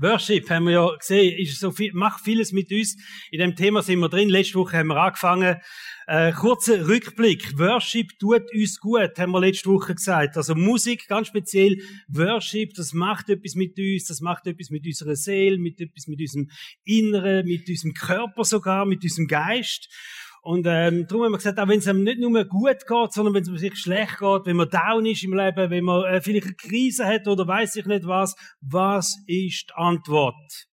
Worship haben wir ja gesehen, ist so viel, macht vieles mit uns. In dem Thema sind wir drin. Letzte Woche haben wir angefangen. Äh, kurzer Rückblick. Worship tut uns gut, haben wir letzte Woche gesagt. Also Musik, ganz speziell Worship, das macht etwas mit uns, das macht etwas mit unserer Seele, mit etwas mit unserem Inneren, mit unserem Körper sogar, mit unserem Geist. Und ähm, darum haben wir gesagt, auch wenn es einem nicht nur gut geht, sondern wenn es sich schlecht geht, wenn man down ist im Leben, wenn man äh, vielleicht eine Krise hat oder weiß ich nicht was, was ist die Antwort?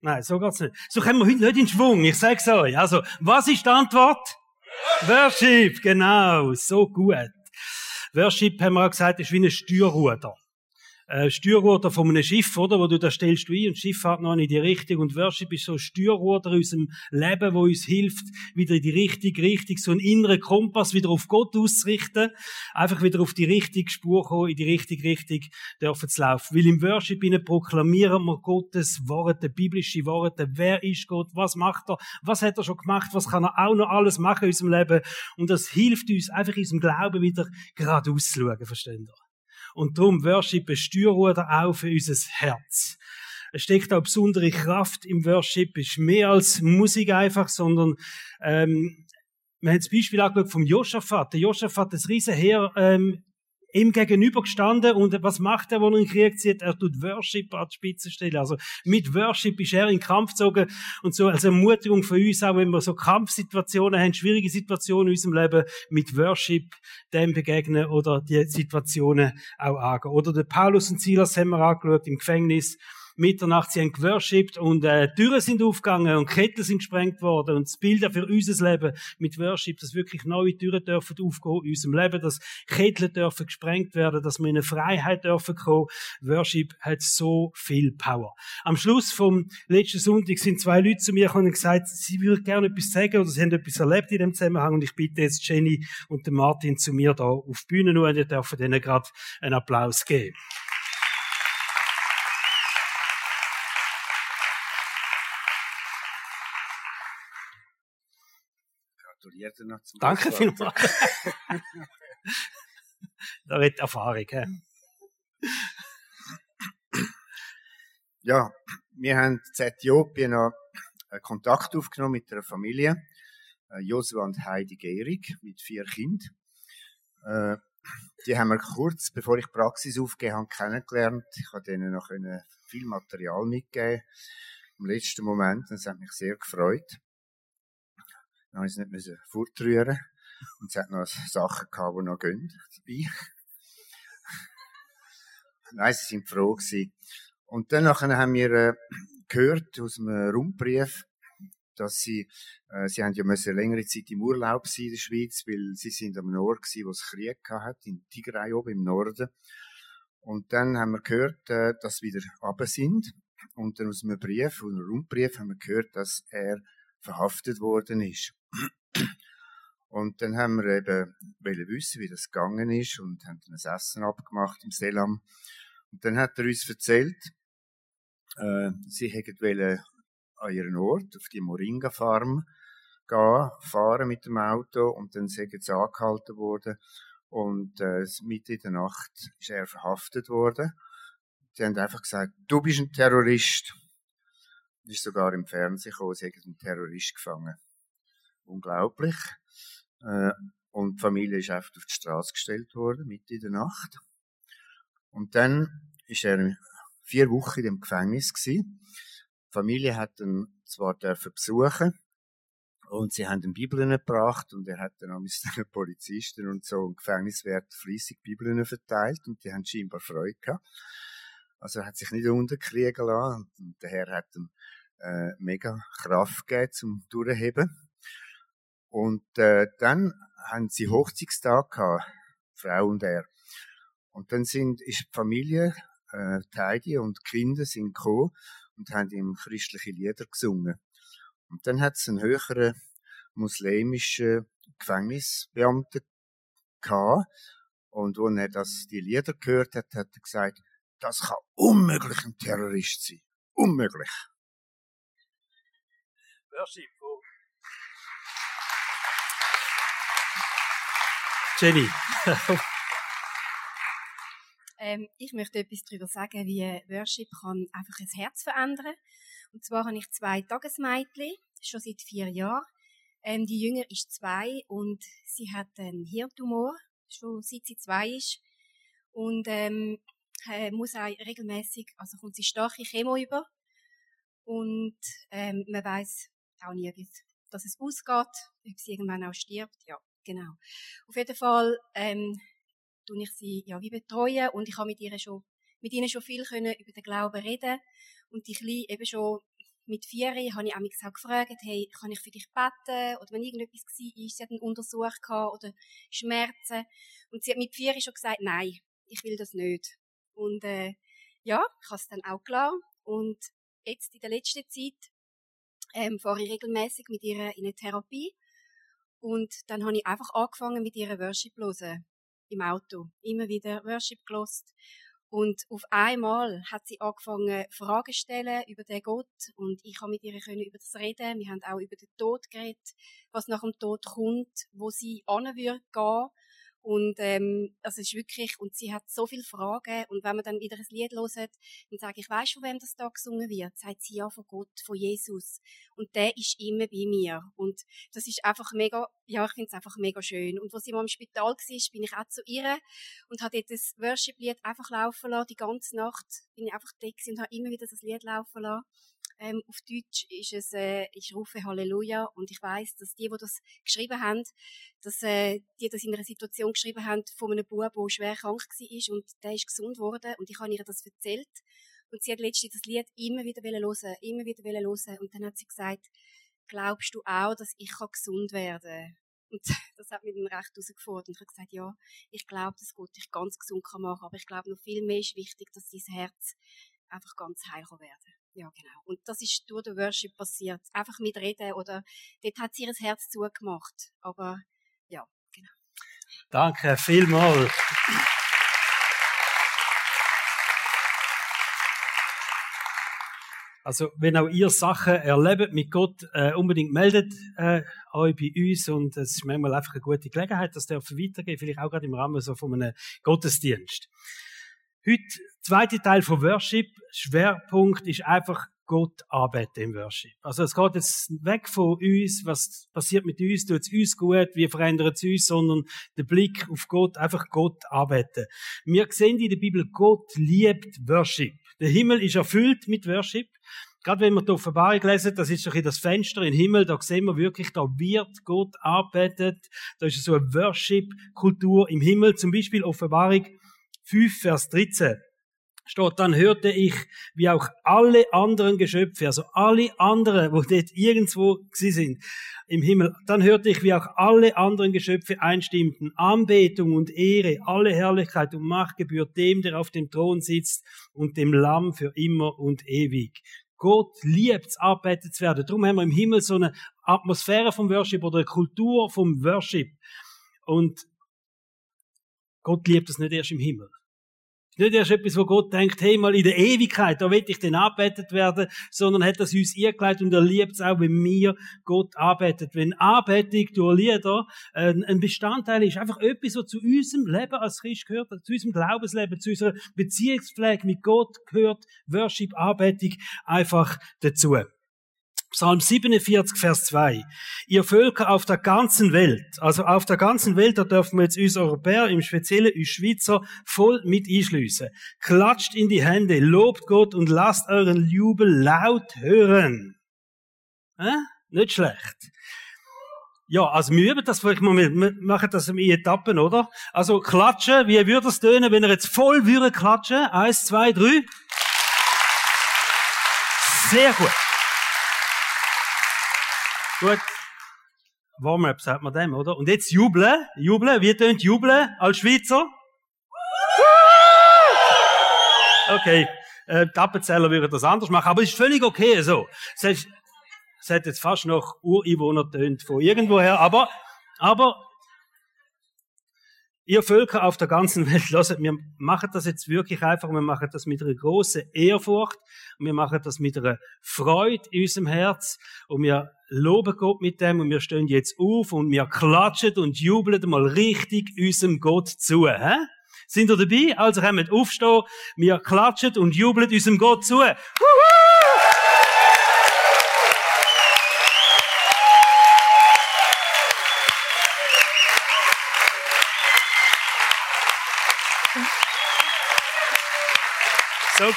Nein, so geht's nicht. So kommen wir heute nicht in Schwung, ich sag's euch. Also, was ist die Antwort? Worship, genau, so gut. Worship, haben wir auch gesagt, ist wie ein Steuerruder äh, Steuerruder von einem Schiff, oder? Wo du da stellst du ein und Schiff hat noch nicht die Richtung. Und Worship ist so ein Steuerruder in unserem Leben, wo uns hilft, wieder in die richtige Richtung, so einen inneren Kompass wieder auf Gott auszurichten. Einfach wieder auf die richtige Spur kommen, in die richtige Richtung dürfen zu laufen. Weil im Worship innen proklamieren wir Gottes Worte, biblische Worte. Wer ist Gott? Was macht er? Was hat er schon gemacht? Was kann er auch noch alles machen in unserem Leben? Und das hilft uns einfach in unserem Glauben wieder geradeaus zu schauen, versteht ihr? Und darum Worship ein Steuerruder auch für unser Herz. Es steckt auch besondere Kraft im Worship. Ist mehr als Musik einfach, sondern ähm, wir haben das Beispiel angeschaut vom Josaphat. Der Josaphat, das Riesenheer, ähm, ihm gegenüber gestanden und was macht er, wenn er in den Krieg zieht? Er tut Worship an die Spitze stellen. Also mit Worship ist er in den Kampf gezogen und so als Ermutigung für uns, auch wenn wir so Kampfsituationen haben, schwierige Situationen in unserem Leben, mit Worship dem begegnen oder die Situationen auch angehen. Oder der Paulus und Silas haben wir angeschaut im Gefängnis Mitternacht, sie haben geworshipped und äh, Türen sind aufgegangen und Ketten sind gesprengt worden und das Bild für unser Leben mit Worship, dass wirklich neue Türen dürfen aufgehen in unserem Leben, dass Ketten dürfen gesprengt werden, dass wir in eine Freiheit dürfen kommen. Worship hat so viel Power. Am Schluss vom letzten Sonntag sind zwei Leute zu mir gekommen und gesagt, sie würden gerne etwas sagen oder sie haben etwas erlebt in dem Zusammenhang und ich bitte jetzt Jenny und Martin zu mir da auf die Bühne und ihr dürfen denen gerade einen Applaus geben. Dir noch zum Danke vielmals. da wird Erfahrung. He? Ja, wir haben in Äthiopien noch Kontakt aufgenommen mit einer Familie. Äh, Josua und Heidi Gehrig mit vier Kindern. Äh, die haben wir kurz, bevor ich Praxis aufgegeben habe, kennengelernt. Ich habe denen noch viel Material mitgegeben. Im letzten Moment. Das hat mich sehr gefreut. Dann musste ich es nicht fortrühren. Und es hat noch Sachen gehabt, die noch gehen dabei. Nein, sie sind froh gewesen. Und dann haben wir äh, gehört aus einem Rundbrief, dass sie, äh, sie haben ja müssen längere Zeit im Urlaub sein in der Schweiz, weil sie sind am Nord gewesen, wo es Krieg hat, in Tigray oben im Norden. Und dann haben wir gehört, äh, dass sie wieder runter sind. Und dann aus einem Brief, aus einem Rundbrief haben wir gehört, dass er verhaftet worden ist. Und dann haben wir eben wissen, wie das gegangen ist und haben dann ein Essen abgemacht im Selam. Und dann hat er uns erzählt, äh, sie hätten an ihren Ort, auf die Moringa-Farm, gehen, fahren mit dem Auto und dann sind sie angehalten worden und äh, mitten in der Nacht ist er verhaftet worden. Sie haben einfach gesagt, du bist ein Terrorist. Das ist sogar im Fernsehen gekommen, sie haben einen Terrorist gefangen unglaublich. Äh, und die Familie ist einfach auf die Straße gestellt worden, mitten in der Nacht. Und dann ist er vier Wochen dem Gefängnis gewesen. Die Familie hat ihn zwar dürfen besuchen und sie haben ihm Bibeln gebracht und er hat dann auch mit den Polizisten und so im Gefängniswert fließig Bibeln verteilt und die haben scheinbar Freude gehabt. Also er hat sich nicht unterkriegen lassen und der Herr hat ihm äh, mega Kraft gegeben zum Durchheben. Und äh, dann haben sie Hochzeitstag gehabt, Frau und er. Und dann sind, ist die Familie, äh, Heidi und die Kinder sind gekommen und haben ihm christliche Lieder gesungen. Und dann hat es einen höheren muslimischen Gefängnisbeamten gehabt. Und wo er das, die Lieder gehört hat, hat er gesagt, das kann unmöglich ein Terrorist sein. Unmöglich. Merci. Jenny. Ähm, ich möchte etwas darüber sagen, wie Worship kann einfach ein Herz verändern. Und zwar habe ich zwei Tagesmädchen, schon seit vier Jahren. Ähm, die Jünger ist zwei und sie hat einen Hirntumor, schon seit sie zwei ist. Und ähm, äh, muss auch regelmäßig, also kommt sie starke Chemo über. Und ähm, man weiß auch nie, dass es ausgeht, ob sie irgendwann auch stirbt. Ja, genau. Auf jeden Fall ähm, tue ich sie ja wie betreuen und ich habe mit ihr schon mit ihnen schon viel können über den Glauben reden und die Kleine eben schon mit vier habe ich mich auch gefragt, hey, kann ich für dich beten? Oder wenn irgendetwas war, sie hat einen Untersuch gehabt oder Schmerzen. Und sie hat mit vier schon gesagt, nein, ich will das nicht. Und äh, ja, ich habe es dann auch klar. Und jetzt in der letzten Zeit ähm, fahre ich regelmäßig mit ihr in eine Therapie. Und dann habe ich einfach angefangen mit ihr Worship hören. Im Auto. Immer wieder Worship gelost. Und auf einmal hat sie angefangen, Fragen zu stellen über den Gott. Und ich habe mit ihr über das reden. Wir haben auch über den Tod geredet, was nach dem Tod kommt, wo sie an würde gehen. Und ähm, also es ist wirklich, und sie hat so viele Fragen. Und wenn man dann wieder ein Lied hört, dann sage ich, weißt du, von wem das da gesungen wird? Sagt sie ja von Gott, von Jesus. Und der ist immer bei mir. Und das ist einfach mega, ja, ich finde es einfach mega schön. Und als sie mal im Spital war, bin ich auch zu ihr und habe dort das Worship-Lied einfach laufen lassen. Die ganze Nacht bin ich einfach da und habe immer wieder das Lied laufen lassen. Ähm, auf Deutsch ist es, äh, ich rufe Halleluja. Und ich weiß, dass die, die das geschrieben haben, dass äh, die das in einer Situation geschrieben haben von einem Bub, der schwer krank war und der ist gesund worden. Und ich habe ihr das erzählt. Und sie hat letztens das Lied immer wieder hören, immer wieder hören. Und dann hat sie gesagt, glaubst du auch, dass ich gesund werden kann? Und das hat mich dann recht herausgefordert. Und ich habe gesagt, ja, ich glaube, dass Gott dich ganz gesund kann machen. Aber ich glaube, noch viel mehr ist wichtig, dass dein Herz einfach ganz heil werden ja, genau. Und das ist durch den Worship passiert. Einfach mit Reden oder dort hat sie ihr Herz zugemacht. Aber ja, genau. Danke vielmals. Also, wenn auch ihr Sachen erlebt mit Gott, äh, unbedingt meldet äh, euch bei uns und es ist manchmal einfach eine gute Gelegenheit, das dürfen weitergehen, vielleicht auch gerade im Rahmen so von einem Gottesdienst. Heute, zweite Teil von Worship, Schwerpunkt ist einfach Gott arbeiten im Worship. Also es geht jetzt weg von uns, was passiert mit uns, tut es uns gut, wie verändert es uns, sondern der Blick auf Gott, einfach Gott arbeiten. Wir sehen in der Bibel, Gott liebt Worship. Der Himmel ist erfüllt mit Worship. Gerade wenn wir die Offenbarung lesen, das ist doch in das Fenster im Himmel, da sehen wir wirklich, da wird Gott arbeitet. Da ist so eine Worship-Kultur im Himmel. Zum Beispiel Offenbarung 5, Vers 13 steht, dann hörte ich, wie auch alle anderen Geschöpfe, also alle anderen, wo dort irgendwo sie sind, im Himmel, dann hörte ich, wie auch alle anderen Geschöpfe einstimmten, Anbetung und Ehre, alle Herrlichkeit und Macht gebührt dem, der auf dem Thron sitzt und dem Lamm für immer und ewig. Gott liebt es, arbeitet zu werden. Darum haben wir im Himmel so eine Atmosphäre vom Worship oder eine Kultur vom Worship. Und Gott liebt es nicht erst im Himmel nicht erst etwas, wo Gott denkt, hey, mal in der Ewigkeit, da will ich denn arbeitet werden, sondern hat das uns eingeleitet und er liebt es auch, wenn wir Gott arbeitet. Wenn Arbeitung durch Lieder äh, ein Bestandteil ist, einfach etwas, was zu unserem Leben als Christ gehört, zu unserem Glaubensleben, zu unserer Beziehungspflege mit Gott gehört, Worship, Arbeitung einfach dazu. Psalm 47, Vers 2. Ihr Völker auf der ganzen Welt, also auf der ganzen Welt, da dürfen wir jetzt uns Europäer, im Speziellen uns Schweizer, voll mit einschliessen. Klatscht in die Hände, lobt Gott und lasst euren Jubel laut hören. Äh? Nicht schlecht. Ja, also wir üben das vielleicht mal, wir machen das in Etappen, oder? Also klatschen, wie würde es tönen, wenn ihr jetzt voll würde klatschen? Eins, zwei, drei. Sehr gut. Gut. Warm-up sagt man dem, oder? Und jetzt jubeln. Jubeln. Wie tönt jubeln als Schweizer? Okay. Äh, die Appenzeller würden das anders machen, aber ist völlig okay so. Es hat, es hat jetzt fast noch Ureinwohner tönt von irgendwoher, aber, aber Ihr Völker auf der ganzen Welt, lasst, wir machen das jetzt wirklich einfach, wir machen das mit einer großen Ehrfurcht, wir machen das mit einer Freude in unserem Herz, und wir loben Gott mit dem, und wir stehen jetzt auf, und wir klatschen und jubeln mal richtig unserem Gott zu, hä? Sind ihr dabei? Also wir aufstehen, wir klatschen und jubeln unserem Gott zu. Wuhu!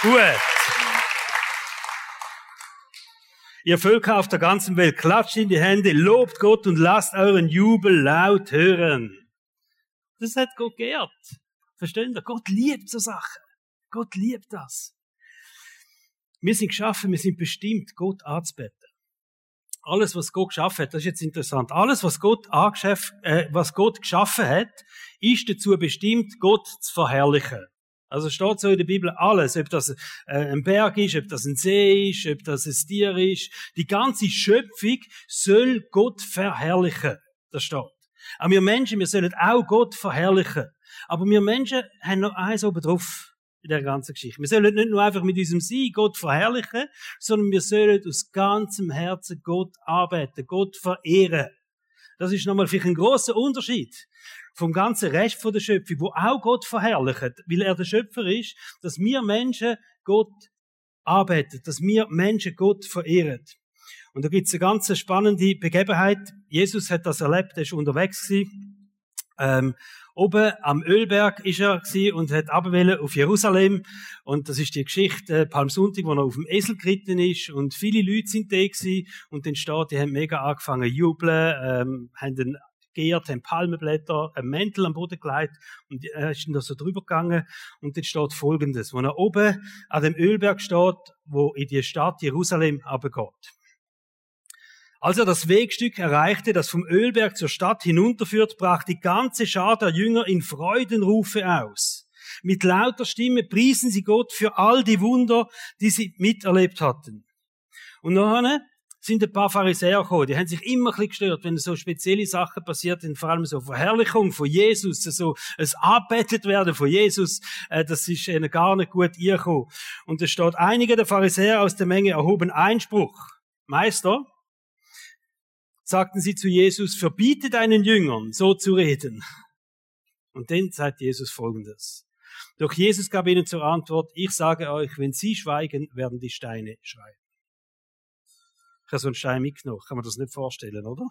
Gut. Ihr Völker auf der ganzen Welt, klatscht in die Hände, lobt Gott und lasst euren Jubel laut hören. Das hat Gott geehrt. Verstehen ihr? Gott liebt so Sachen. Gott liebt das. Wir sind geschaffen, wir sind bestimmt, Gott anzubeten. Alles, was Gott geschaffen hat, das ist jetzt interessant. Alles, was Gott, äh, was Gott geschaffen hat, ist dazu bestimmt, Gott zu verherrlichen. Also steht so in der Bibel alles, ob das äh, ein Berg ist, ob das ein See ist, ob das ein Tier ist. Die ganze Schöpfung soll Gott verherrlichen. Das steht. Aber wir Menschen, wir sollen auch Gott verherrlichen. Aber wir Menschen haben noch eins oben drauf in der ganzen Geschichte. Wir sollen nicht nur einfach mit unserem Sein Gott verherrlichen, sondern wir sollen aus ganzem Herzen Gott arbeiten, Gott verehren. Das ist nochmal vielleicht ein großer Unterschied vom ganzen Rest der Schöpfung, wo auch Gott verherrlicht, weil er der Schöpfer ist, dass wir Menschen Gott arbeiten, dass wir Menschen Gott verehren. Und da gibt es eine ganz spannende Begebenheit. Jesus hat das erlebt, er ist unterwegs gewesen. Ähm, oben am Ölberg ist er und hat abgewählt auf Jerusalem. Und das ist die Geschichte äh, Palmsonntag, wo er auf dem Esel geritten ist. Und viele Leute sind da gewesen. Und dann steht, die haben mega angefangen zu jubeln, ähm, haben den geehrt, haben Palmenblätter, ein Mäntel am Boden gelegt und er ist dann da so drüber gegangen und dann steht Folgendes, wo er oben an dem Ölberg steht, wo in die Stadt Jerusalem abgeht. Als er das Wegstück erreichte, das vom Ölberg zur Stadt hinunterführt, brach die ganze Schar der Jünger in Freudenrufe aus. Mit lauter Stimme priesen sie Gott für all die Wunder, die sie miterlebt hatten. Und nachher sind ein paar Pharisäer gekommen, die haben sich immer ein bisschen gestört, wenn so spezielle Sachen passiert vor allem so Verherrlichung von Jesus, so ein Anbetet werden von Jesus, äh, das ist ihnen gar nicht gut angekommen. Und es steht, einige der Pharisäer aus der Menge erhoben Einspruch. Meister, sagten sie zu Jesus, verbiete deinen Jüngern, so zu reden. Und dann sagt Jesus Folgendes. Doch Jesus gab ihnen zur Antwort, ich sage euch, wenn sie schweigen, werden die Steine schreien. Ich habe so einen Stein mitgenommen. Kann man das nicht vorstellen, oder?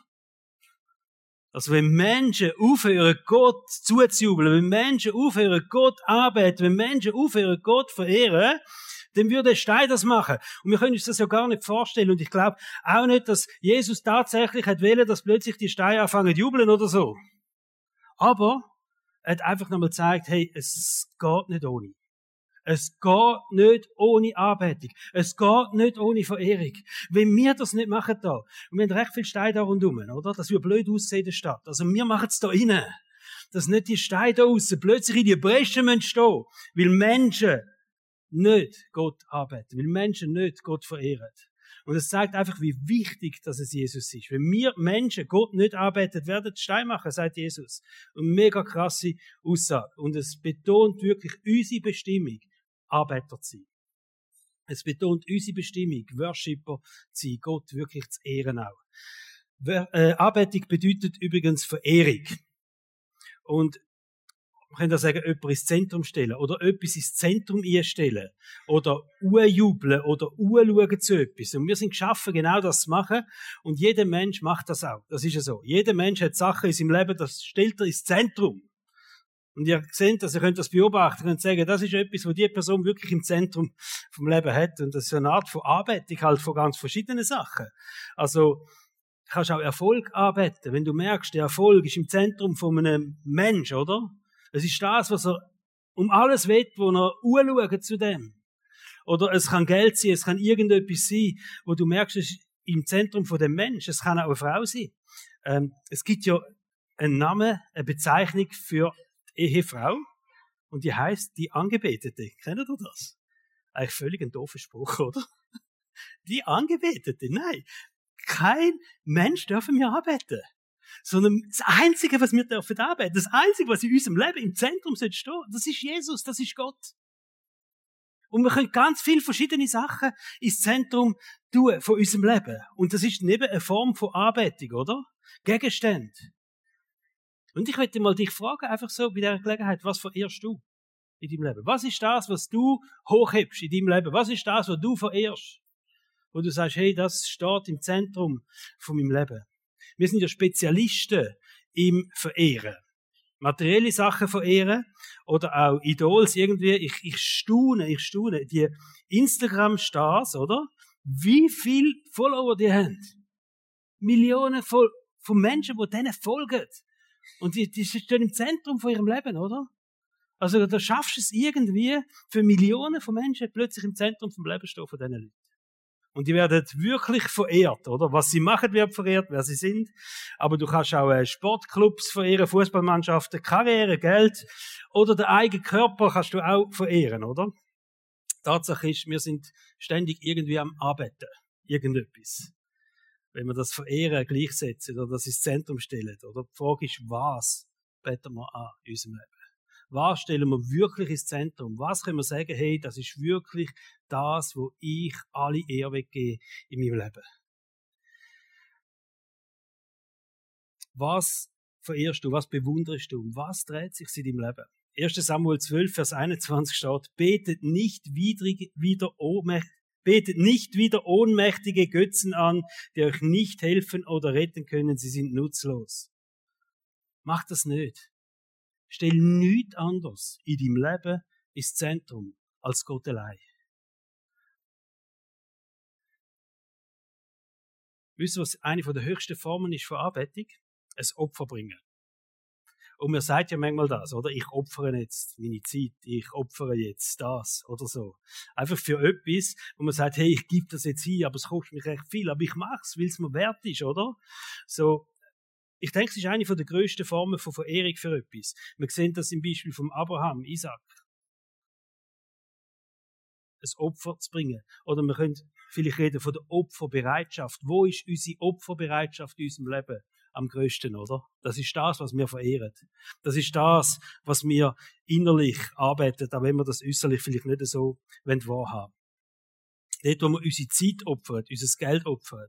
Also wenn Menschen aufhören, Gott zuzujubeln, wenn Menschen aufhören, Gott arbeiten, wenn Menschen aufhören, Gott verehren, dann würde ein Stein das machen. Und wir können uns das ja gar nicht vorstellen. Und ich glaube auch nicht, dass Jesus tatsächlich hat wollen, dass plötzlich die Steine anfangen zu jubeln oder so. Aber er hat einfach nochmal gezeigt, hey, es geht nicht ohne. Es geht nicht ohne Anbetung. Es geht nicht ohne Verehrung. Wenn wir das nicht machen da, und wir haben recht viel Steine da rundherum, oder? Das wird blöd aussehen in der Stadt. Also wir machen es da innen. Dass nicht die Steine da aussen plötzlich in die Breschen stehen müssen weil Menschen nicht Gott arbeiten, weil Menschen nicht Gott verehren. Und es zeigt einfach, wie wichtig dass es Jesus ist. Wenn wir Menschen Gott nicht arbeiten, werden Stein machen, sagt Jesus. Und mega krasse Aussage. Und es betont wirklich unsere Bestimmung. Arbeiter zu sein. Es betont unsere Bestimmung, Worshipper zu sein, Gott wirklich zu ehren auch. Äh, Anbetung bedeutet übrigens Verehrung. Und man kann da sagen, jemand ins Zentrum stellen oder etwas ins Zentrum einstellen oder jubeln oder schauen zu etwas. Und wir sind geschaffen, genau das zu machen und jeder Mensch macht das auch. Das ist ja so. Jeder Mensch hat Sachen in seinem Leben, das stellt er ins Zentrum. Und ihr seht das, ihr könnt das beobachten und sagen, das ist etwas, wo die Person wirklich im Zentrum vom Leben hat. Und das ist eine Art von Anbetung halt von ganz verschiedenen Sachen. Also, kannst auch Erfolg arbeiten, wenn du merkst, der Erfolg ist im Zentrum von einem Mensch, oder? Es ist das, was er um alles will, wo er anschaut zu dem. Oder es kann Geld sein, es kann irgendetwas sein, wo du merkst, es ist im Zentrum von dem Mensch. Es kann auch eine Frau sein. Ähm, es gibt ja einen Namen, eine Bezeichnung für Ehefrau und die heißt die Angebetete. Kennt ihr das? Eigentlich völlig ein doofer Spruch, oder? Die Angebetete, nein. Kein Mensch darf mir arbeiten. Sondern das Einzige, was wir dürfen arbeiten, das Einzige, was in unserem Leben im Zentrum stehen das ist Jesus, das ist Gott. Und wir können ganz viele verschiedene Sachen ins Zentrum tun von unserem Leben. Und das ist neben eine Form von Anbetung, oder? Gegenstände. Und ich möchte mal dich fragen, einfach so bei dieser Gelegenheit, was verehrst du? in deinem Leben? Was ist das, was du hochhebst in deinem Leben? Was ist das, was du verehrst? Wo du sagst, hey, das steht im Zentrum von meinem Leben. Wir sind ja Spezialisten im Verehren. Materielle Sachen verehren oder auch Idols irgendwie. Ich, ich staune, ich staune. Die Instagram-Stars, oder? Wie viel Follower die haben. Millionen von, Menschen, die denen folgen. Und die, die stehen im Zentrum von ihrem Leben, oder? Also da schaffst du es irgendwie, für Millionen von Menschen plötzlich im Zentrum vom Leben stehen von diesen Leuten. Und die werden wirklich verehrt, oder? Was sie machen, wird verehrt, wer sie sind. Aber du kannst auch äh, Sportclubs verehren, Fußballmannschaften, Karriere, Geld oder den eigenen Körper kannst du auch verehren, oder? Tatsache ist, wir sind ständig irgendwie am Arbeiten. Irgendetwas. Wenn wir das Verehren gleichsetzen oder das ins Zentrum stellen. Oder die Frage ist, was beten wir an in unserem Leben? Was stellen wir wirklich ins Zentrum? Was können wir sagen, hey, das ist wirklich das, wo ich alle Ehre weggebe in meinem Leben? Was verehrst du? Was bewunderst du? Was dreht sich in deinem Leben? 1. Samuel 12, Vers 21 steht, betet nicht wieder betet nicht wieder ohnmächtige Götzen an, die euch nicht helfen oder retten können, sie sind nutzlos. Macht das nicht. Stell nichts anderes in deinem Leben ins Zentrum als Gott allein. Wisst ihr, was eine der höchsten Formen ist von Anbetung? Ein Opfer bringen. Und man sagt ja manchmal das, oder? Ich opfere jetzt meine Zeit, ich opfere jetzt das oder so. Einfach für etwas, wo man sagt, hey, ich gebe das jetzt hin, aber es kostet mich recht viel, aber ich mach's, weil es mir wert ist, oder? So, ich denke, es ist eine der grössten Formen von Verehrung für etwas. Wir sehen das im Beispiel von Abraham, Isaac. Ein Opfer zu bringen. Oder wir können vielleicht reden von der Opferbereitschaft. Wo ist unsere Opferbereitschaft in unserem Leben am größten, oder? Das ist das, was wir verehren. Das ist das, was wir innerlich arbeiten, auch wenn wir das äußerlich vielleicht nicht so wahrhaben. Dort, wo wir unsere Zeit opfern, unser Geld opfern,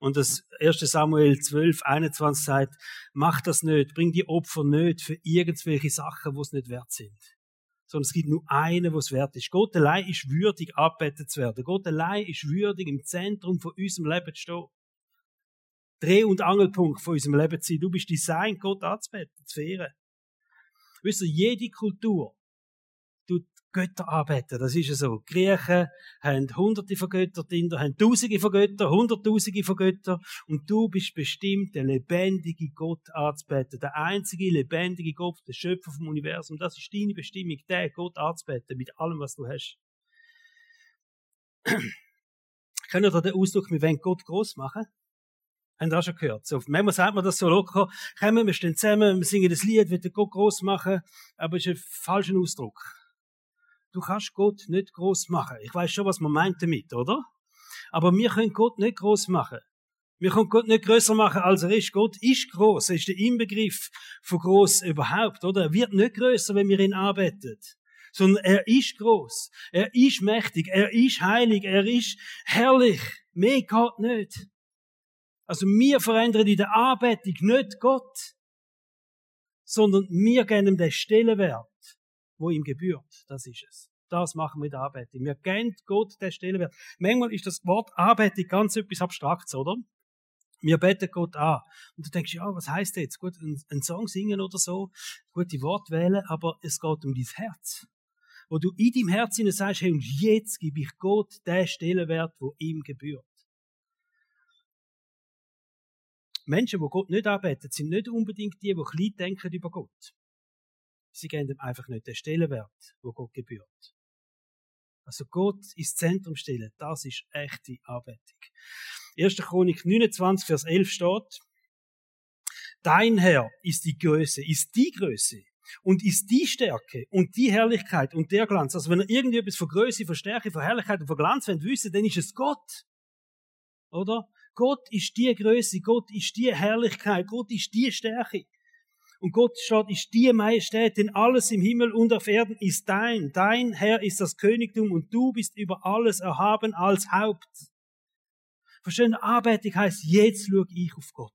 und das 1. Samuel 12, 21 sagt, mach das nicht, bring die Opfer nicht für irgendwelche Sachen, wo es nicht wert sind. Sondern es gibt nur einen, wo es wert ist. Gott allein ist würdig, abbettet zu werden. Gott allein ist würdig, im Zentrum von unserem Leben zu stehen. Dreh- und Angelpunkt von unserem Leben zu sein. Du bist designt, Gott anzubeten, zu verehren. Wisst ihr, jede Kultur Götter anbeten. Das ist ja so. Die Griechen haben hunderte von Göttern, die Inder haben tausende von Göttern, hunderttausende von Göttern. Und du bist bestimmt, der lebendige Gott anzubeten. Der einzige lebendige Gott, der Schöpfer vom Universum. Das ist deine Bestimmung, der Gott anzubeten, mit allem, was du hast. Können ihr den Ausdruck, wir wollen Gott groß machen? Haben ihr auch schon gehört? So, manchmal sagt man das so locker, kommen, wir stehen zusammen, wir singen das Lied, wir wollen Gott groß machen, aber es ist ein falscher Ausdruck du kannst Gott nicht groß machen. Ich weiß schon, was man meint damit, oder? Aber wir können Gott nicht groß machen. Wir können Gott nicht größer machen, als er ist. Gott ist groß. Er ist der Inbegriff von groß überhaupt, oder? Er wird nicht größer, wenn wir ihn arbeiten. Sondern er ist groß. Er ist mächtig. Er ist heilig. Er ist herrlich. Mehr geht nicht. Also wir verändern in der Arbeitung nicht Gott, sondern wir geben ihm den Stellenwert, wo ihm gebührt. Das ist es. Das machen wir in der Arbeitung. Wir geben Gott den Stellenwert. Manchmal ist das Wort Arbeitung ganz etwas Abstraktes, oder? Wir beten Gott an. Und du denkst, ja, was heißt das jetzt? Gut, einen Song singen oder so, gute Wort wählen, aber es geht um dein Herz. Wo du in deinem Herzen sagst, hey, und jetzt gebe ich Gott den Stellenwert, wo ihm gebührt. Menschen, die Gott nicht arbeiten, sind nicht unbedingt die, die klein denken über Gott. Sie geben ihm einfach nicht den Stellenwert, wo Gott gebührt. Also Gott ins Zentrum stellen, das ist echte Anbetung. 1. Chronik 29, Vers 11 steht, Dein Herr ist die Größe, ist die Größe und ist die Stärke und die Herrlichkeit und der Glanz. Also wenn er irgendetwas von Größe, von Stärke, von Herrlichkeit und von Glanz wissen dann ist es Gott. Oder? Gott ist die Größe, Gott ist die Herrlichkeit, Gott ist die Stärke. Und Gott steht, ist die Majestät, denn alles im Himmel und auf Erden ist dein. Dein Herr ist das Königtum und du bist über alles erhaben als Haupt. Verstehen, Arbeitung heißt, jetzt schaue ich auf Gott.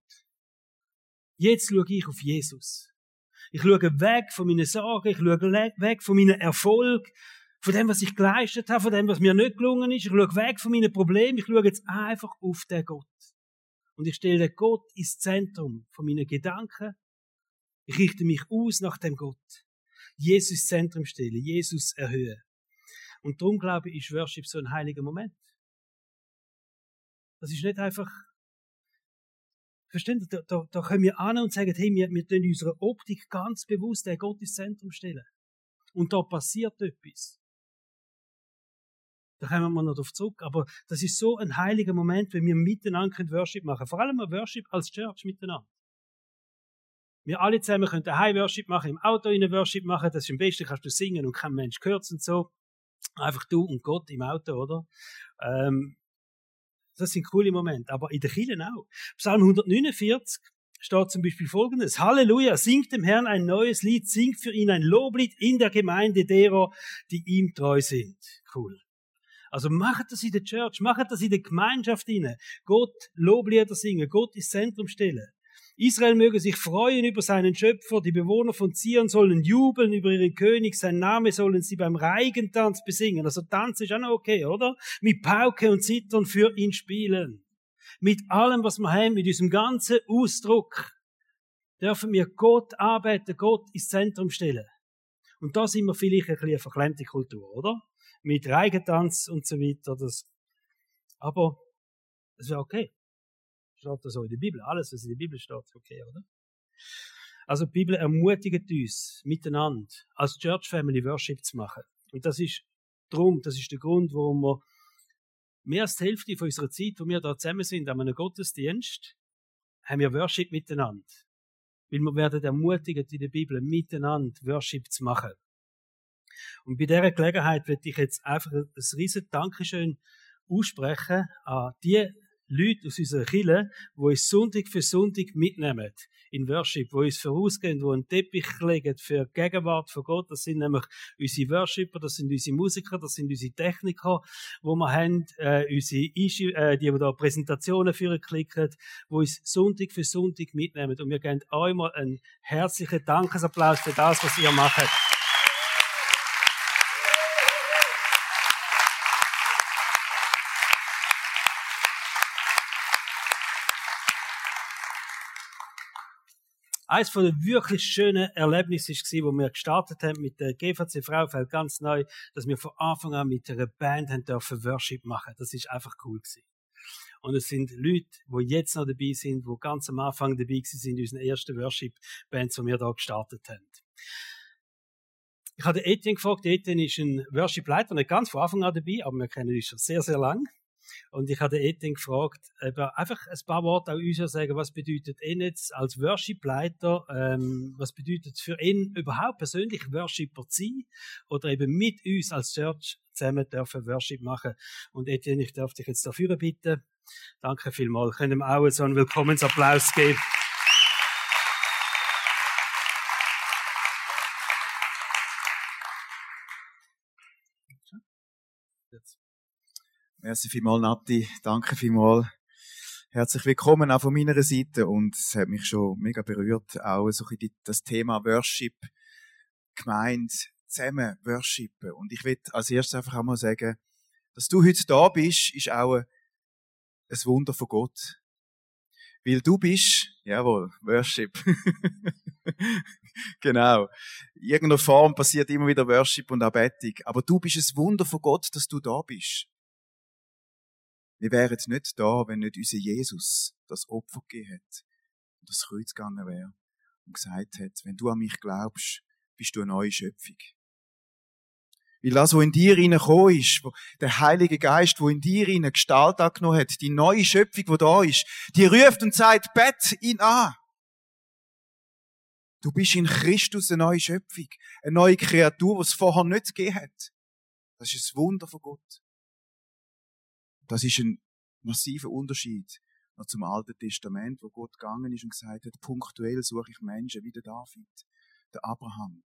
Jetzt schaue ich auf Jesus. Ich schaue weg von meinen Sorgen, ich schaue weg von meinem Erfolg, von dem, was ich geleistet habe, von dem, was mir nicht gelungen ist. Ich schaue weg von meinen Problemen, ich schaue jetzt einfach auf den Gott. Und ich stelle den Gott ins Zentrum von meinen Gedanken. Ich richte mich aus nach dem Gott. Jesus Zentrum stellen, Jesus erhöhen. Und darum glaube ich, ist Worship so ein heiliger Moment. Das ist nicht einfach Versteht ihr? Da, da, da können wir an und sagen, hey, wir, wir tun unsere Optik ganz bewusst den Gott ins Zentrum stellen. Und da passiert etwas. Da kommen wir noch darauf zurück. Aber das ist so ein heiliger Moment, wenn wir miteinander Worship machen können. Vor allem Worship als Church miteinander. Wir alle zusammen können daheim Worship machen, im Auto in Worship machen. Das ist am besten, kannst du singen und kein Mensch hört und so. Einfach du und Gott im Auto, oder? Ähm, das sind coole Momente. Aber in der Kirche auch. Psalm 149 steht zum Beispiel folgendes. Halleluja, singt dem Herrn ein neues Lied, singt für ihn ein Loblied in der Gemeinde derer, die ihm treu sind. Cool. Also macht das in der Church, macht das in der Gemeinschaft inne. Gott Loblieder singen, Gott ins Zentrum stellen. Israel möge sich freuen über seinen Schöpfer, die Bewohner von Zion sollen jubeln über ihren König, sein Name sollen sie beim Reigentanz besingen. Also Tanz ist auch noch okay, oder? Mit Pauke und Zittern für ihn spielen. Mit allem, was wir haben, mit diesem ganzen Ausdruck, dürfen wir Gott arbeiten, Gott ins Zentrum stellen. Und da sind wir vielleicht ein bisschen eine verklemmte Kultur, oder? Mit Reigentanz und so weiter. Das. Aber es wäre okay steht das auch in der Bibel. Alles, was in der Bibel steht, ist okay, oder? Also die Bibel ermutigt uns, miteinander als Church Family Worship zu machen. Und das ist drum, das ist der Grund, warum wir mehr als die Hälfte von unserer Zeit, wo wir da zusammen sind, an einem Gottesdienst, haben wir Worship miteinander. Weil wir werden ermutigt, in der Bibel miteinander Worship zu machen. Und bei dieser Gelegenheit werde ich jetzt einfach ein riesen Dankeschön aussprechen an die Leute aus unserer Kirche, die uns Sonntag für Sonntag mitnehmen in Worship, die uns vorausgehen, die einen Teppich legen für die Gegenwart von Gott. Das sind nämlich unsere Worshipper, das sind unsere Musiker, das sind unsere Techniker, wo wir haben, äh, unsere, äh, die, die da Präsentationen führen klicken, die uns Sonntag für Sonntag mitnehmen. Und wir geben euch mal einen herzlichen Dankesapplaus für das, was ihr macht. Eines von den wirklich schönen Erlebnissen war, wo wir gestartet haben mit der GVC Fraufeld ganz neu, dass wir von Anfang an mit einer Band haben dürfen Worship machen. Das ist einfach cool gewesen. Und es sind Leute, die jetzt noch dabei sind, die ganz am Anfang dabei sind in unseren ersten Worship-Bands, die wir da gestartet haben. Ich habe Etienne gefragt. Etienne ist ein Worship-Leiter, nicht ganz von Anfang an dabei, aber wir kennen ihn schon sehr, sehr lang. Und ich habe Etienne gefragt, ob er einfach ein paar Worte auch uns sagen, was bedeutet ihn jetzt als Worship-Leiter, ähm, was bedeutet für ihn überhaupt persönlich Worshipper zu sein oder eben mit uns als Church zusammen dürfen Worship machen. Und Etienne, ich darf dich jetzt dafür bitten. Danke vielmals. Können wir auch so einen Willkommensapplaus geben? Merci vielmals, Nati. Danke vielmals. Herzlich willkommen auch von meiner Seite und es hat mich schon mega berührt, auch so ein das Thema Worship, gemeint, zusammen worshipen. Und ich will als erstes einfach auch mal sagen, dass du heute da bist, ist auch ein Wunder von Gott. Weil du bist, jawohl, Worship. genau. In irgendeiner Form passiert immer wieder Worship und Anbetung. Aber du bist ein Wunder von Gott, dass du da bist. Wir wären nicht da, wenn nicht unser Jesus das Opfer gegeben hat und das Kreuz gegangen wäre und gesagt hat, wenn du an mich glaubst, bist du eine neue Schöpfung. Weil das, was in dir reingekommen ist, der Heilige Geist, wo in dir rein Gestalt angenommen hat, die neue Schöpfung, die da ist, die ruft und sagt, bett ihn an. Du bist in Christus eine neue Schöpfung, eine neue Kreatur, die es vorher nicht gegeben hat. Das ist ein Wunder von Gott. Das ist ein massiver Unterschied noch zum Alten Testament, wo Gott gegangen ist und gesagt hat, punktuell suche ich Menschen wie der David, der Abraham.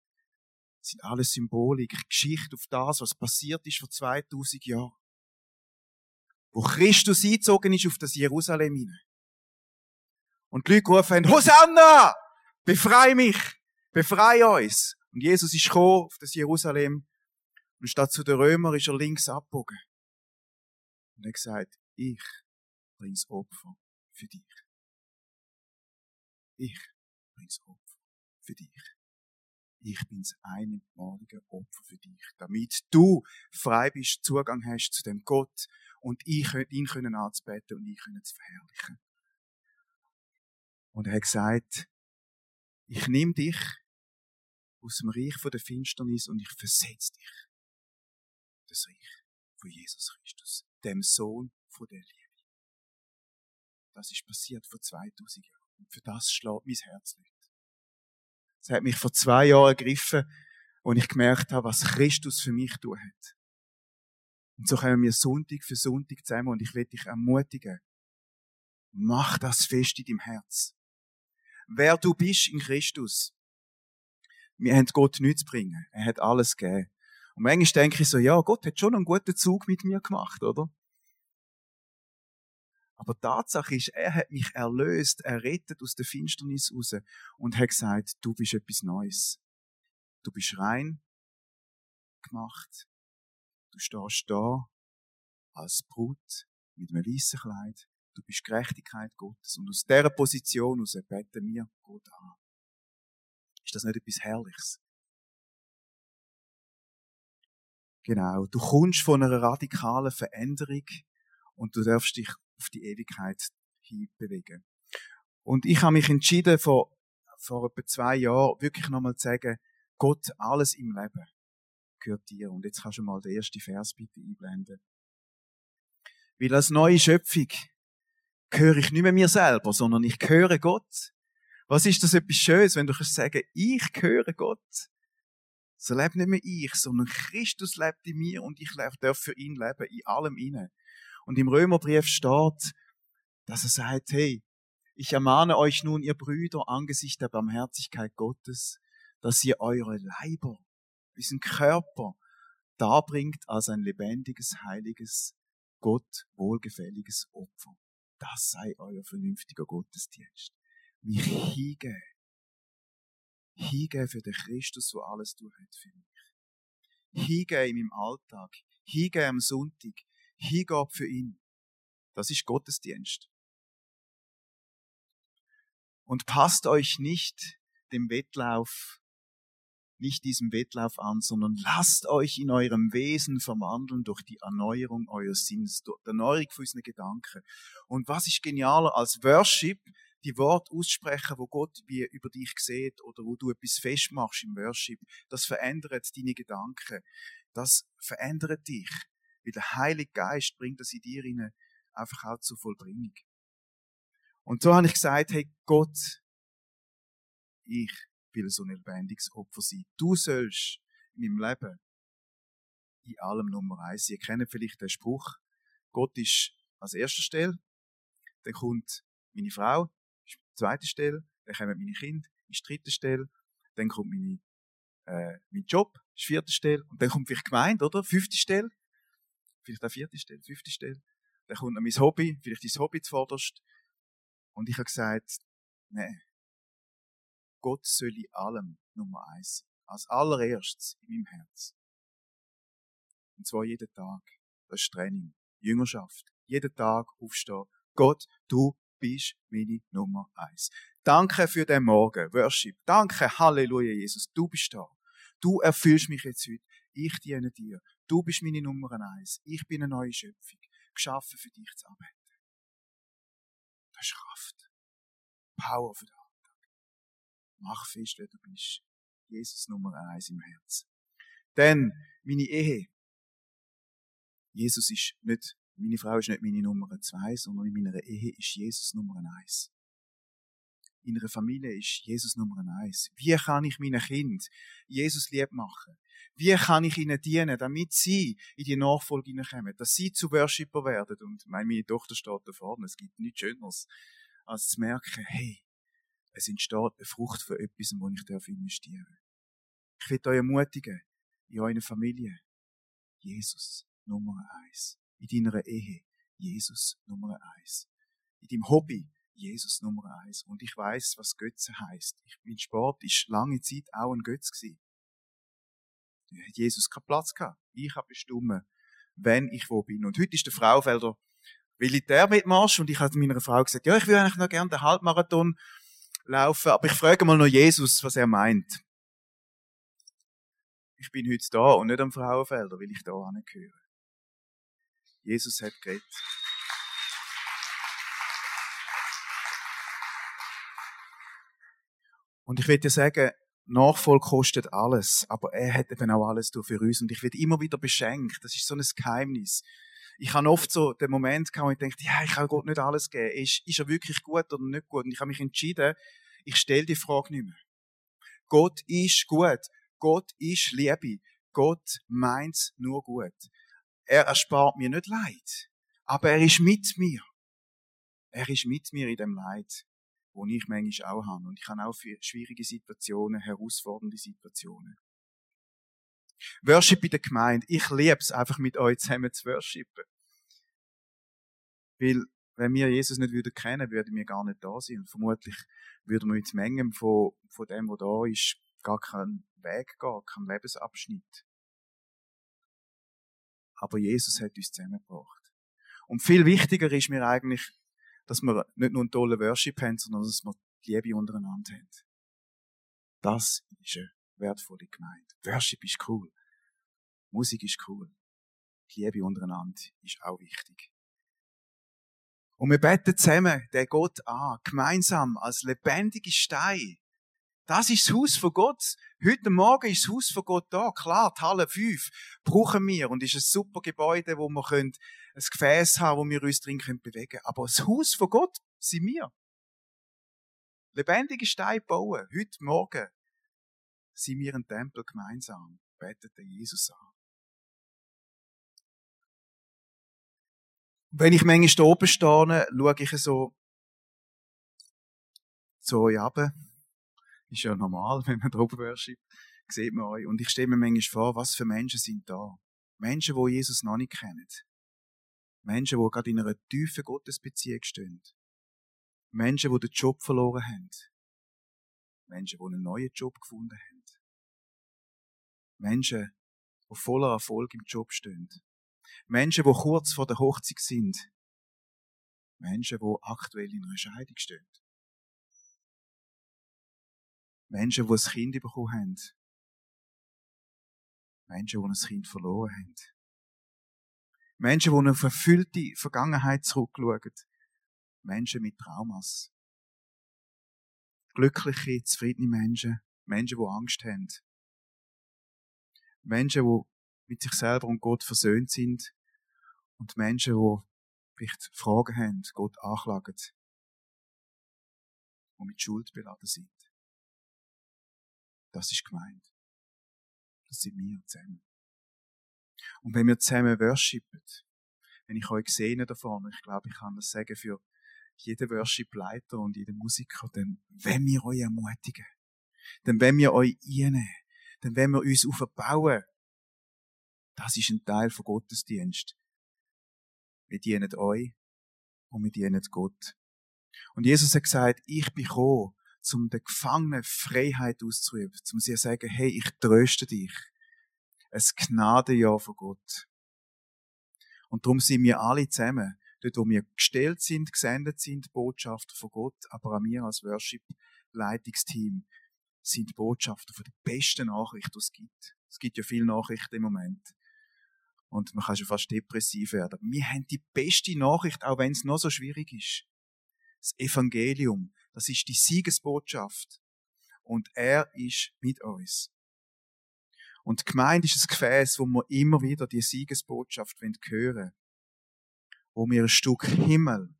Das sind alles Symbolik, Geschichte auf das, was passiert ist vor 2000 Jahren. Wo Christus eingezogen ist auf das Jerusalem hinein. Und die Leute haben, Hosanna! Befrei mich! Befrei uns. Und Jesus ist gekommen auf das Jerusalem. Und statt zu den Römern ist er links abgebogen. Und er hat gesagt, ich bring's Opfer für dich. Ich bring's Opfer für dich. Ich bin's einmalige Opfer für dich, damit du frei bist, Zugang hast zu dem Gott und ich ihn können anzubeten und ich können zu verherrlichen. Und er hat gesagt, ich nehme dich aus dem Reich der Finsternis und ich versetze dich in das Reich von Jesus Christus, dem Sohn von der Liebe. Das ist passiert vor 2000 Jahren. Und für das schlägt mein Herz nicht. Es hat mich vor zwei Jahren ergriffen, und ich gemerkt habe, was Christus für mich tun hat. Und so kommen wir Sonntag für Sonntag zusammen und ich will dich ermutigen. Mach das fest in deinem Herz. Wer du bist in Christus. Wir haben Gott nichts zu bringen. Er hat alles gegeben. Und manchmal denke ich so, ja, Gott hat schon einen guten Zug mit mir gemacht, oder? Aber Tatsache ist, er hat mich erlöst, errettet aus der Finsternis raus und hat gesagt, du bist etwas Neues. Du bist rein gemacht. Du stehst da als Brut mit einem weißen Kleid. Du bist Gerechtigkeit Gottes. Und aus dieser Position aus beten wir Gott an. Ist das nicht etwas Herrliches? Genau. Du kommst von einer radikalen Veränderung und du darfst dich auf die Ewigkeit hinbewegen. Und ich habe mich entschieden, vor, vor etwa zwei Jahren wirklich nochmal zu sagen, Gott, alles im Leben gehört dir. Und jetzt kannst du mal den ersten Vers bitte einblenden. Weil als neue Schöpfung gehöre ich nicht mehr mir selber, sondern ich gehöre Gott. Was ist das etwas Schönes, wenn du kannst sagen, ich gehöre Gott? So lebt nicht mehr ich, sondern Christus lebt in mir und ich darf für ihn leben, in allem inne. Und im Römerbrief steht, dass er sagt, hey, ich ermahne euch nun, ihr Brüder, angesichts der Barmherzigkeit Gottes, dass ihr eure Leiber, diesen Körper, darbringt als ein lebendiges, heiliges, Gott wohlgefälliges Opfer. Das sei euer vernünftiger Gottesdienst. Mich hingeben. Hingeben für den Christus, wo alles tut für mich. Hingeben im Alltag. Hingeben am Sonntag. Hingabe für ihn. Das ist Gottesdienst. Und passt euch nicht dem Wettlauf, nicht diesem Wettlauf an, sondern lasst euch in eurem Wesen verwandeln durch die Erneuerung eures Sinnes, durch die Erneuerung von unseren Gedanken. Und was ist genialer als Worship, die Worte aussprechen, wo Gott wie über dich sieht oder wo du etwas festmachst im Worship, das verändert deine Gedanken. Das verändert dich. Weil der Heilige Geist bringt das in dir rein einfach auch zur Vollbringung. Und so habe ich gesagt, hey Gott, ich will so ein lebendiges Opfer sein. Du sollst in meinem Leben in allem Nummer eins. Ihr kennt vielleicht den Spruch, Gott ist als erster Stelle, dann kommt meine Frau, zweiter Stelle, dann kommen meine Kinder, ist dritte Stelle, dann kommt meine, äh, mein Job, ist vierte Stelle, und dann kommt vielleicht Gemeinde, oder? Fünfte Stelle, vielleicht auch vierte Stelle, fünfte Stelle. Dann kommt noch mein Hobby, vielleicht dein Hobby zuvorderst. Und ich habe gesagt, nee, Gott soll in allem Nummer eins sein. Als allererstes in meinem Herz. Und zwar jeden Tag. Das ist Training. Jüngerschaft. Jeden Tag aufstehen. Gott, du bist meine Nummer eins. Danke für den Morgen. Worship. Danke. Halleluja, Jesus. Du bist da. Du erfüllst mich jetzt heute. Ich diene dir. Du bist meine Nummer eins. Ich bin eine neue Schöpfung. Geschaffen für dich zu arbeiten. Das ist Kraft. Power für den Alltag. Mach fest, wer du bist. Jesus Nummer eins im Herz. Denn meine Ehe. Jesus ist nicht, meine Frau ist nicht meine Nummer zwei, sondern in meiner Ehe ist Jesus Nummer eins in einer Familie ist Jesus Nummer eins. Wie kann ich meinen Kind Jesus lieb machen? Wie kann ich ihnen dienen, damit sie in die Nachfolge hineinkommen, dass sie zu Worshipper werden? Und meine Tochter steht da vorne, es gibt nichts Schöneres, als zu merken, hey, es entsteht eine Frucht für etwas, wo ich darf investieren Ich will euch ermutigen, in eurer Familie, Jesus Nummer eins. In deiner Ehe, Jesus Nummer eins. In deinem Hobby, Jesus Nummer eins. Und ich weiß, was Götze heißt. Ich, mein Sport ist lange Zeit auch ein Götz gewesen. Jesus keinen Platz gehabt. Ich habe bestimmt, wenn ich wo bin. Und heute ist der Fraufelder Militärmitmarsch und ich habe meiner Frau gesagt, ja, ich würde eigentlich noch gerne den Halbmarathon laufen, aber ich frage mal noch Jesus, was er meint. Ich bin heute da und nicht am Frauenfelder, weil ich da angehöre. Jesus hat geredet. Und ich will dir sagen, Nachfolge kostet alles, aber er hat eben auch alles für uns und ich werde immer wieder beschenkt. Das ist so ein Geheimnis. Ich habe oft so den Moment gehabt, wo ich denke, ja, ich kann Gott nicht alles geben. Ist, ist er wirklich gut oder nicht gut? Und ich habe mich entschieden, ich stelle die Frage nicht mehr. Gott ist gut. Gott ist Liebe. Gott meint nur gut. Er erspart mir nicht Leid, aber er ist mit mir. Er ist mit mir in dem Leid wo ich manchmal auch habe. Und ich habe auch schwierige Situationen, herausfordernde Situationen. Worship in der Gemeinde. Ich liebe es einfach mit euch zusammen zu worshipen. Weil, wenn wir Jesus nicht würden kennen, würden wir gar nicht da sein. Und vermutlich würden wir ins Mengen von, von dem, was da ist, gar keinen Weg gehen, keinen Lebensabschnitt. Aber Jesus hat uns zusammengebracht. Und viel wichtiger ist mir eigentlich, dass wir nicht nur einen tollen Worship haben, sondern dass wir die Liebe untereinander haben. Das ist eine wertvolle Gemeinde. Worship ist cool. Musik ist cool. Die Liebe untereinander ist auch wichtig. Und wir beten zusammen den Gott an, gemeinsam als lebendige Stein. Das ist das Haus von Gott. Heute Morgen ist das Haus von Gott da. Klar, die Halle 5 brauchen wir und ist ein super Gebäude, wo wir ein Gefäß haben, wo wir uns drin können bewegen Aber das Haus von Gott sind wir. Lebendige Steine bauen. Heute Morgen sind wir ein Tempel gemeinsam. Beten den Jesus an. wenn ich manchmal da oben stehe, schaue ich so, so runter. Ist ja normal, wenn man da oben worship, sieht man euch. Und ich stelle mir manchmal vor, was für Menschen sind da. Menschen, die Jesus noch nicht kennen. Menschen, die gerade in einer tiefen Gottesbeziehung stehen. Menschen, die den Job verloren haben. Menschen, die einen neuen Job gefunden haben. Menschen, die voller Erfolg im Job stehen. Menschen, die kurz vor der Hochzeit sind. Menschen, die aktuell in einer Scheidung stehen. Menschen, die ein Kind bekommen haben. Menschen, die ein Kind verloren haben. Menschen, die eine verfüllte Vergangenheit zurückschauen. Menschen mit Traumas. Glückliche, zufriedene Menschen. Menschen, die Angst haben. Menschen, die mit sich selber und Gott versöhnt sind. Und Menschen, die vielleicht Fragen haben, Gott anklagen. Und mit Schuld beladen sind. Das ist gemeint. Das sind wir zusammen. Und wenn wir zusammen worshipen, wenn ich euch sehe davon, ich glaube, ich kann das sagen für jeden Worship-Leiter und jeden Musiker, dann wenn wir euch ermutigen, dann wenn wir euch einnehmen, dann wenn wir uns aufbauen, das ist ein Teil von Gottesdienst. Wir dienen euch und wir dienen Gott. Und Jesus hat gesagt, ich bin gekommen, um den Gefangenen Freiheit auszuüben, um sie sagen, hey, ich tröste dich ein Gnadenjahr von Gott. Und darum sind wir alle zusammen, dort wo wir gestellt sind, gesendet sind, Botschafter von Gott, aber auch wir als Worship-Leitungsteam sind Botschafter von der besten Nachricht, die es gibt. Es gibt ja viele Nachrichten im Moment. Und man kann schon fast depressiv werden. Wir haben die beste Nachricht, auch wenn es noch so schwierig ist. Das Evangelium, das ist die Siegesbotschaft. Und er ist mit uns. Und die Gemeinde ist ein Gefäß, wo wir immer wieder die Siegesbotschaft hören wollen. Wo wir ein Stück Himmel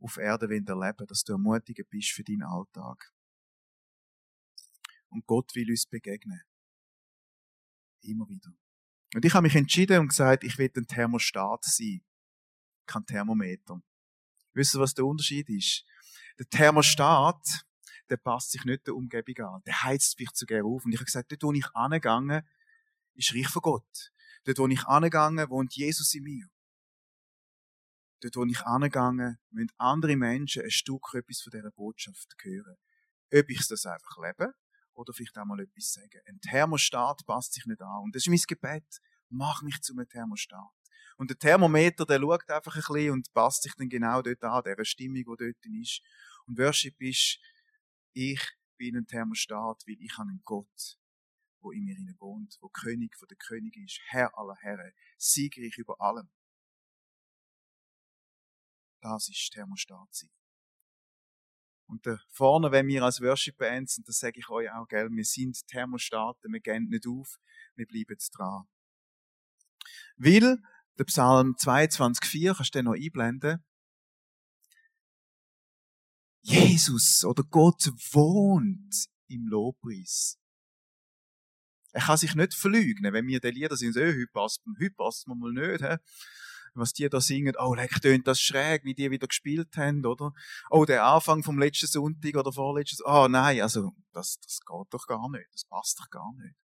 auf Erde erleben wollen, dass du ermutigend bist für deinen Alltag. Und Gott will uns begegnen. Immer wieder. Und ich habe mich entschieden und gesagt, ich will ein Thermostat sein. Kein Thermometer. Wisst ihr, was der Unterschied ist? Der Thermostat, der passt sich nicht der Umgebung an. Der heizt mich zu gerne auf. Und ich habe gesagt, dort, wo ich angegangen, ist Reich von Gott. Dort, wo ich angegangen, wohnt Jesus in mir. dort wo ich angegangen, müssen andere Menschen ein Stück etwas von dieser Botschaft hören. Ob ich das einfach lebe oder vielleicht auch mal etwas sagen. Ein Thermostat passt sich nicht an. Und das ist mein Gebet. Mach mich zu einem Thermostat. Und der Thermometer, der schaut einfach ein bisschen und passt sich dann genau dort an, der Stimmung, die dort ist. Und Worship ist, ich bin ein Thermostat, weil ich habe einen Gott, wo in mir wohnt, wo König von der König ist, Herr aller Herren, siegreich über allem. Das ist Thermostat sein. Und da vorne, wenn wir als Worship Bands, und das sage ich euch auch, gell, wir sind Thermostaten, wir gehen nicht auf, wir bleiben dran. Weil, der Psalm 22,4, kannst du den noch einblenden? Jesus oder Gott wohnt im Lobpreis. Er kann sich nicht verleugnen, wenn wir die Lieder sind, so, heute passt, heute passt man mal nicht, he? was die da singen, oh, leck, tönt das schräg, wie die wieder gespielt haben, oder? Oh, der Anfang vom letzten Sonntag oder vorletzten, oh nein, also, das, das geht doch gar nicht, das passt doch gar nicht.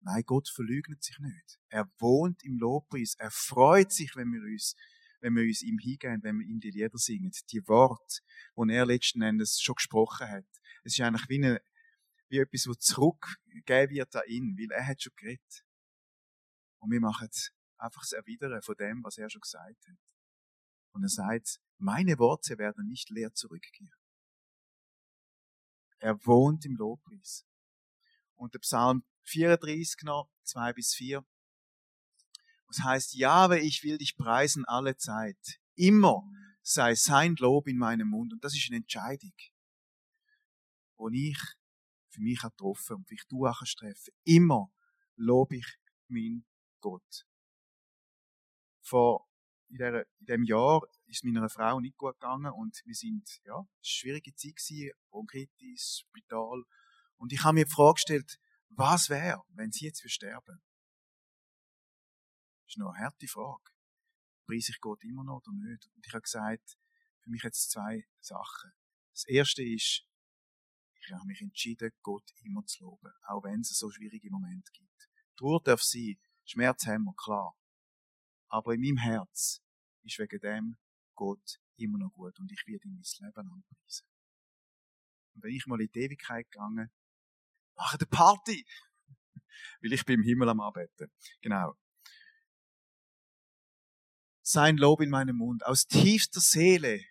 Nein, Gott verleugnet sich nicht. Er wohnt im Lobpreis, er freut sich, wenn wir uns, wenn wir uns ihm hingehen, wenn wir ihm die Lieder singen, die Worte, die er letzten Endes schon gesprochen hat. Es ist eigentlich wie, eine, wie etwas, was zurückgegeben wird an ihn, weil er hat schon geredet. Und wir machen einfach das Erwidern von dem, was er schon gesagt hat. Und er sagt, meine Worte werden nicht leer zurückkehren. Er wohnt im Lobpreis. Und der Psalm 34 noch, 2 bis 4. Das heißt, Jahwe, ich will dich preisen alle Zeit. Immer sei sein Lob in meinem Mund. Und das ist eine Entscheidung, wo ich für mich getroffen und wie ich du auch treffen. Immer lobe ich meinen Gott vor in, dem Jahr ist meiner Frau nicht gut gegangen und wir sind, ja, schwierige Zeit gewesen, Bronchitis, Spital. Und ich habe mir die Frage gestellt, was wäre, wenn sie jetzt sterben? Ist noch eine harte Frage. Preise ich Gott immer noch oder nicht? Und ich habe gesagt, für mich jetzt zwei Sachen. Das erste ist, ich habe mich entschieden, Gott immer zu loben, auch wenn es so schwierige Momente gibt. Trauer darf sein, Schmerz haben wir, klar. Aber in meinem Herz ist wegen dem Gott immer noch gut und ich werde ihm mein Leben lang preisen. Und wenn ich mal in die Ewigkeit gegangen, mache eine Party! Weil ich bin im Himmel am Arbeiten. Genau. Sein Lob in meinem Mund. Aus tiefster Seele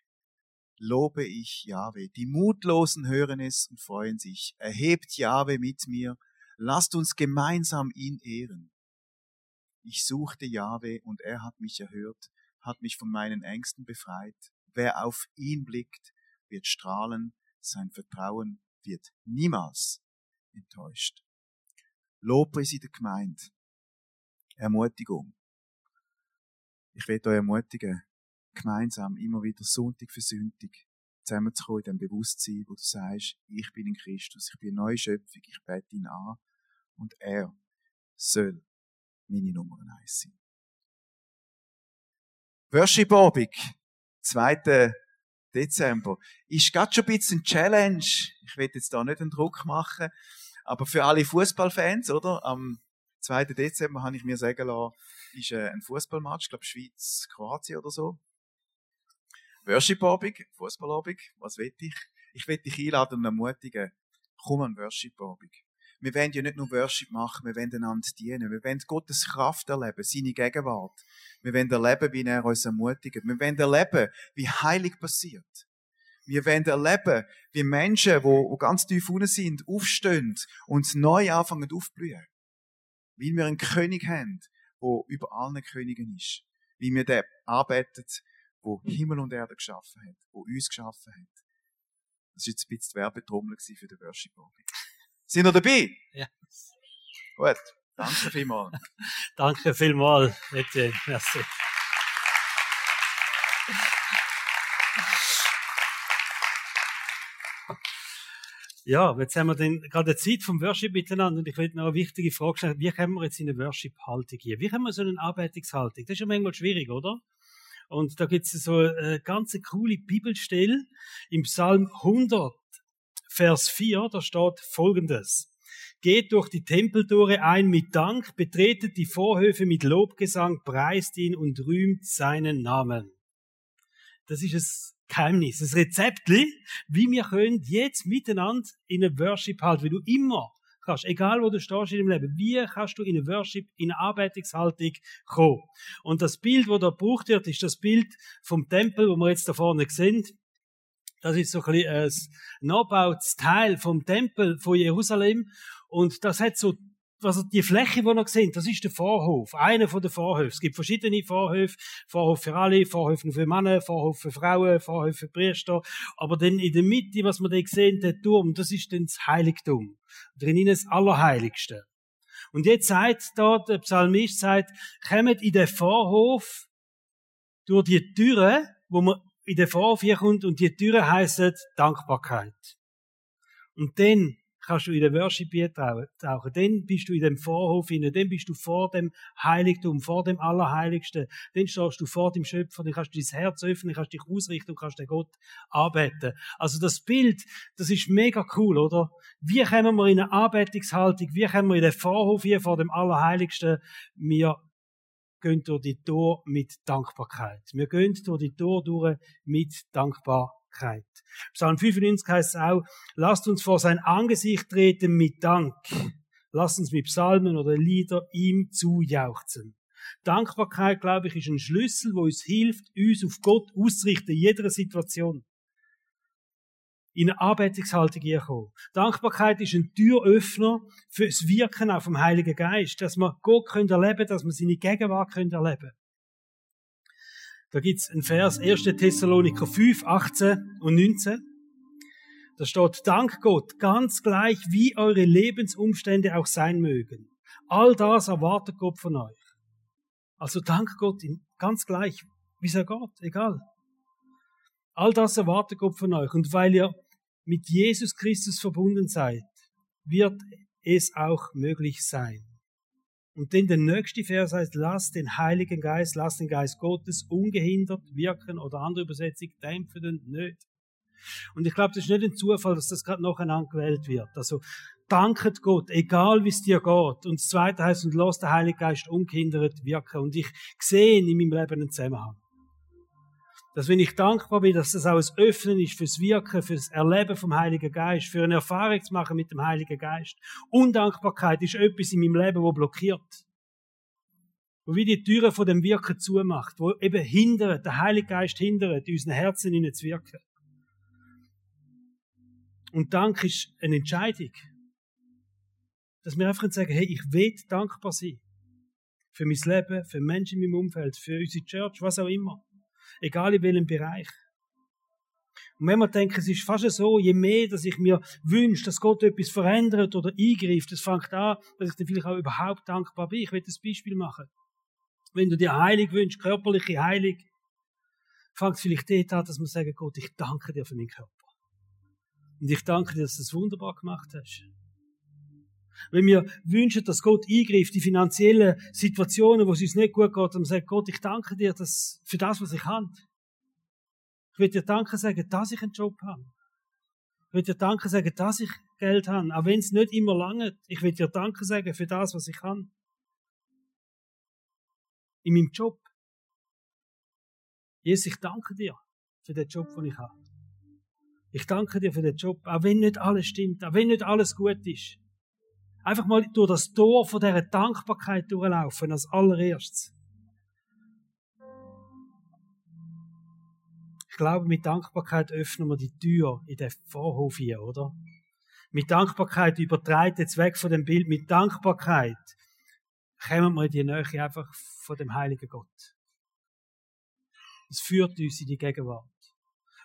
lobe ich Jahwe. Die Mutlosen hören es und freuen sich. Erhebt Jahwe mit mir. Lasst uns gemeinsam ihn ehren. Ich suchte Jahwe und er hat mich erhört, hat mich von meinen Ängsten befreit. Wer auf ihn blickt, wird strahlen, sein Vertrauen wird niemals enttäuscht. Lobpreis in der Gemeinde. Ermutigung. Ich will euch ermutigen, gemeinsam immer wieder Sonntag für Sonntag zusammenzukommen in dem Bewusstsein, wo du sagst, ich bin in Christus, ich bin eine neue Schöpfung, ich bete ihn an und er soll meine Nummer eins sein. Worship-Abend, 2. Dezember, ist gerade schon ein bisschen Challenge. Ich will jetzt da nicht einen Druck machen, aber für alle Fußballfans, oder? Am 2. Dezember habe ich mir sagen lassen, ist äh, ein Fußballmatch, ich glaube Schweiz, Kroatien oder so. Worship-Abend, Fußballabend, was will ich? Ich will dich einladen und ermutigen, komm an Worship-Abend. Wir wollen ja nicht nur Worship machen, wir wollen einander dienen. Wir wollen Gottes Kraft erleben, seine Gegenwart. Wir wollen erleben, wie er uns ermutigt. Wir wollen erleben, wie heilig passiert. Wir wollen erleben, wie Menschen, die ganz tief unten sind, aufstehen und neu anfangen aufblühen. Weil wir einen König haben, der über allen Königen ist. Wie wir den arbeitet, wo Himmel und Erde geschaffen hat, wo uns geschaffen hat. Das war jetzt ein bisschen die Werbetrommel für den Worship-Abend. Sind ihr dabei? Ja. Gut. Danke vielmals. Danke vielmals, Etienne. Merci. Ja, jetzt haben wir dann gerade die Zeit vom Worship miteinander und ich will noch eine wichtige Frage stellen. Wie kommen wir jetzt in eine Worship-Haltung hier? Wie haben wir so eine Arbeitungshaltung? Das ist ja manchmal schwierig, oder? Und da gibt es so eine ganz coole Bibelstelle im Psalm 100, Vers 4, da steht folgendes. Geht durch die Tempeltore ein mit Dank, betretet die Vorhöfe mit Lobgesang, preist ihn und rühmt seinen Namen. Das ist ein Geheimnis, ein Rezept, wie wir können jetzt miteinander in eine Worship halten, wie du immer kannst, egal wo du stehst in deinem Leben, wie kannst du in eine Worship, in eine Arbeitungshaltung kommen? Und das Bild, wo da gebraucht wird, ist das Bild vom Tempel, wo wir jetzt da vorne sehen. Das ist so ein, bisschen ein nachgebautes Teil vom Tempel von Jerusalem. Und das hat so also die Fläche, die noch sehen, das ist der Vorhof, einer von den Vorhöfen. Es gibt verschiedene Vorhöfe, Vorhof für alle, Vorhöfe für Männer, Vorhof für Frauen, Vorhof für Priester. Aber dann in der Mitte, was wir da sehen, der Turm, das ist dann das Heiligtum. Drinnen das Allerheiligste. Und jetzt sagt da, der Psalmist sagt, kommt in den Vorhof durch die Türe, wo man in den Vorhof hier kommt, und die Türe heisst Dankbarkeit. Und dann kannst du in den Worship tauchen. Dann bist du in dem Vorhof hinein, dann bist du vor dem Heiligtum, vor dem Allerheiligsten. Dann stehst du vor dem Schöpfer, dann kannst du dein Herz öffnen, kannst dich ausrichten und kannst den Gott arbeiten. Also das Bild, das ist mega cool, oder? Wie kommen wir in eine Anbetungshaltung? Wie kommen wir in den Vorhof hier vor dem Allerheiligsten? Wir gehen durch die Tor mit Dankbarkeit. Wir gehen durch die Tor durch mit Dankbarkeit. Dankbarkeit. Psalm 95 heißt es auch, lasst uns vor sein Angesicht treten mit Dank. Lasst uns mit Psalmen oder Lieder ihm zujauchzen. Dankbarkeit, glaube ich, ist ein Schlüssel, wo uns hilft, uns auf Gott auszurichten in jeder Situation. In eine Arbeitungshaltung kommen. Dankbarkeit ist ein Türöffner für das Wirken auf dem Heiligen Geist, dass wir Gott erleben können, dass wir seine Gegenwart erleben Da gibt's einen Vers, 1. Thessaloniker 5, 18 und 19. Da steht, Dank Gott, ganz gleich, wie eure Lebensumstände auch sein mögen. All das erwartet Gott von euch. Also dank Gott, ganz gleich, wie es geht, egal. All das erwartet Gott von euch. Und weil ihr mit Jesus Christus verbunden seid, wird es auch möglich sein. Und dann der nächste Vers heißt, lass den Heiligen Geist, lass den Geist Gottes ungehindert wirken oder andere Übersetzung, dämpfen und nicht. Und ich glaube, das ist nicht ein Zufall, dass das gerade nacheinander gewählt wird. Also, danket Gott, egal wie es dir geht. Und das zweite heißt, und lass den Heiligen Geist ungehindert wirken. Und ich sehe in meinem Leben einen Zusammenhang. Dass wenn ich dankbar bin, dass das auch ein Öffnen ist fürs Wirken, fürs Erleben vom Heiligen Geist, für eine Erfahrung zu machen mit dem Heiligen Geist. Undankbarkeit ist etwas in meinem Leben, wo blockiert. Wo wie die Türen von dem Wirken zumacht, wo eben hindert, der Heilige Geist hindert, in unseren Herzen hinein zu wirken. Und Dank ist eine Entscheidung. Dass wir einfach sagen, hey, ich will dankbar sein. Für mein Leben, für Menschen in meinem Umfeld, für unsere Church, was auch immer. Egal in welchem Bereich. Und wenn wir denken, es ist fast so, je mehr, dass ich mir wünsche, dass Gott etwas verändert oder eingreift, das fängt an, dass ich dann vielleicht auch überhaupt dankbar bin. Ich will das Beispiel machen. Wenn du dir heilig wünschst, körperliche Heilig, fängt es vielleicht dort an, dass man sagen, Gott, ich danke dir für meinen Körper. Und ich danke dir, dass du es wunderbar gemacht hast. Wenn wir wünschen, dass Gott eingreift in finanzielle Situationen, wo es uns nicht gut geht, und sagt, Gott, ich danke dir dass, für das, was ich habe. Ich will dir Danke sagen, dass ich einen Job habe. Ich will dir Danke sagen, dass ich Geld habe, auch wenn es nicht immer lange. Ich will dir Danke sagen für das, was ich kann. In meinem Job. Jesus, ich danke dir für den Job, den ich habe. Ich danke dir für den Job, auch wenn nicht alles stimmt, auch wenn nicht alles gut ist einfach mal durch das Tor von dieser Dankbarkeit durchlaufen, als allererstes. Ich glaube, mit Dankbarkeit öffnen wir die Tür in den Vorhof hier, oder? Mit Dankbarkeit übertreibt jetzt weg von dem Bild. Mit Dankbarkeit kommen wir in die Nähe einfach von dem heiligen Gott. Es führt uns in die Gegenwart.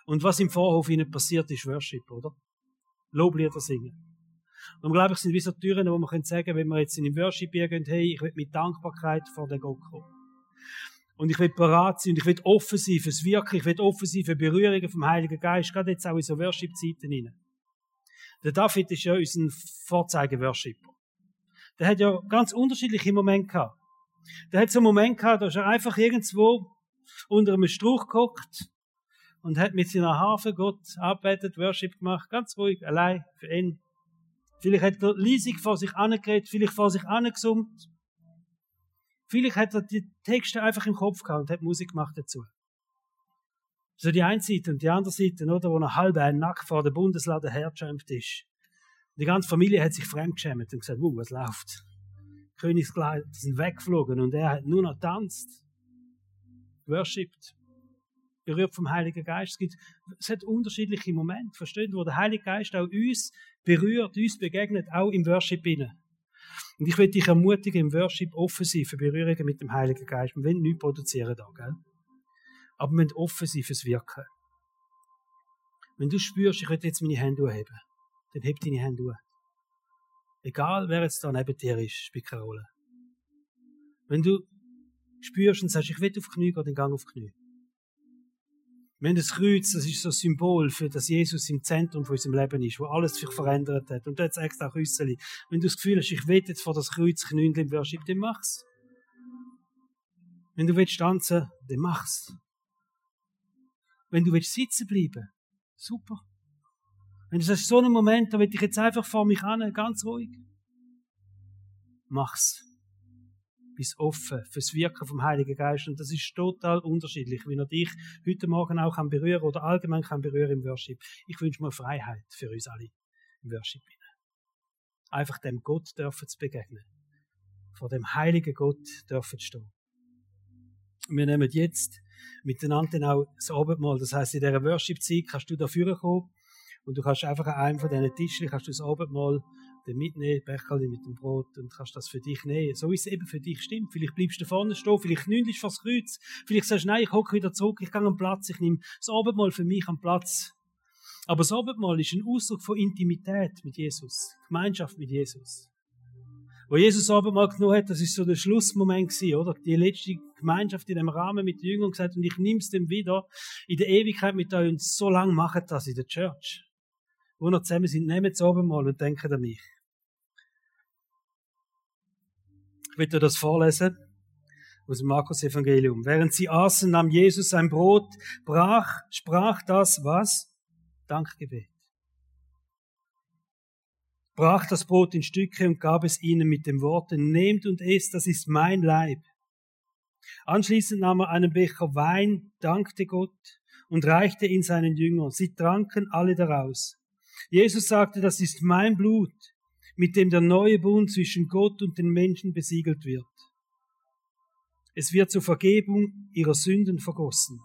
Und was im Vorhof ihnen passiert, ist Worship, oder? Loblieder singen. Und glaube ich, sind wie so Türen, wo man können sagen, wenn wir jetzt in den Worship gehen, hey, ich will mit Dankbarkeit vor den Gott kommen. Und ich will bereit sein und ich will offen sein fürs Wirken, ich will offen sein für Berührungen vom Heiligen Geist, gerade jetzt auch in so Worship-Zeiten hinein. Der David ist ja unser Vorzeige-Worshipper. Der hat ja ganz unterschiedliche Momente gehabt. Der hat so einen Moment gehabt, da ist er einfach irgendwo unter einem Strauch gehockt und hat mit seiner Harfe Gott arbeitet, Worship gemacht, ganz ruhig, allein, für ihn. Vielleicht hat er leisig vor sich angeredet, vielleicht vor sich angesummt. Vielleicht hat er die Texte einfach im Kopf gehabt und hat Musik gemacht dazu. So die eine Seite und die andere Seite, oder, wo ein halb ein Nack vor der Bundeslade hergeschämt ist. Die ganze Familie hat sich fremdgeschämt und gesagt, wow, was läuft? Königskleider sind weggeflogen und er hat nur noch tanzt, worshipped, berührt vom Heiligen Geist. Es, gibt, es hat unterschiedliche Momente, versteht wo der Heilige Geist auch uns berührt, uns begegnet, auch im Worship inne. Und ich will dich ermutigen, im Worship offen sein für Berührungen mit dem Heiligen Geist. Wir wollen nichts produzieren da, gell? Aber wir müssen offen sein fürs Wirken. Wenn du spürst, ich will jetzt meine Hände anheben, dann heb deine Hände an. Egal, wer jetzt da neben dir ist, spielt keine Rolle. Wenn du spürst und sagst, ich will auf Knie gehen, dann gang auf Knie. Wenn das Kreuz, das ist so ein Symbol für das Jesus im Zentrum von unserem Leben ist, wo alles sich verändert hat. Und jetzt extra Küsseli. Wenn du das Gefühl hast, ich will jetzt vor das Kreuz knien im Worship, dann mach's. Wenn du willst tanzen, dann mach's. Wenn du willst sitzen bleiben, super. Wenn du sagst, so einen Moment, da will ich jetzt einfach vor mich an, ganz ruhig. Mach's. Bist offen fürs Wirken vom Heiligen Geist. Und das ist total unterschiedlich, wie er dich heute Morgen auch kann berühren oder allgemein kann berühren im Worship. Ich wünsche mir Freiheit für uns alle im Worship. Einfach dem Gott dürfen zu begegnen. Vor dem heiligen Gott dürfen zu stehen. Wir nehmen jetzt miteinander auch das Abendmahl. Das heißt, in dieser Worship-Zeit kannst du da kommen und du kannst einfach an einem von diesen Tischen, kannst du das Abendmahl mitnehmen, Becherli mit dem Brot und kannst das für dich nehmen. So ist es eben für dich stimmt. Vielleicht bleibst du vorne stehen, vielleicht knündest du das Kreuz, vielleicht sagst du, nein, ich hocke wieder zurück, ich gehe am Platz, ich nehme das Abendmahl für mich am Platz. Aber das Abendmahl ist ein Ausdruck von Intimität mit Jesus, Gemeinschaft mit Jesus. Wo Jesus Abendmahl genommen hat, das ist so der Schlussmoment gewesen, oder? Die letzte Gemeinschaft in dem Rahmen mit den Jüngern gesagt, und ich nehme es dem wieder in der Ewigkeit mit euch und so lange machen das in der Church wo noch zusammen sind, nehmen es oben mal und denken an mich. Ich dir das vorlesen aus dem Markus-Evangelium. Während sie aßen, nahm Jesus ein Brot, brach, sprach das was? Dankgebet. Brach das Brot in Stücke und gab es ihnen mit den Worten, nehmt und esst, das ist mein Leib. Anschließend nahm er einen Becher Wein, dankte Gott und reichte ihn seinen Jüngern. Sie tranken alle daraus. Jesus sagte, das ist mein Blut, mit dem der neue Bund zwischen Gott und den Menschen besiegelt wird. Es wird zur Vergebung ihrer Sünden vergossen.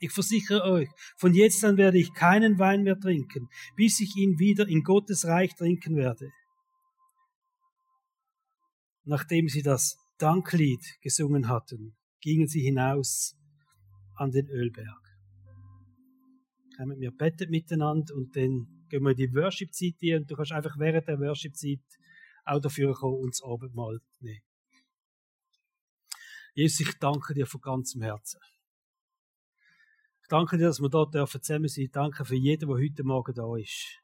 Ich versichere euch, von jetzt an werde ich keinen Wein mehr trinken, bis ich ihn wieder in Gottes Reich trinken werde. Nachdem sie das Danklied gesungen hatten, gingen sie hinaus an den Ölberg kommen wir beten miteinander und dann gehen wir in die Worship-Zeit ein und du kannst einfach während der Worship-Zeit auch dafür kommen und das Abendmahl nehmen. Jesus, ich danke dir von ganzem Herzen. Ich danke dir, dass wir dort dürfen zusammen sein. Danke für jeden, der heute Morgen da ist.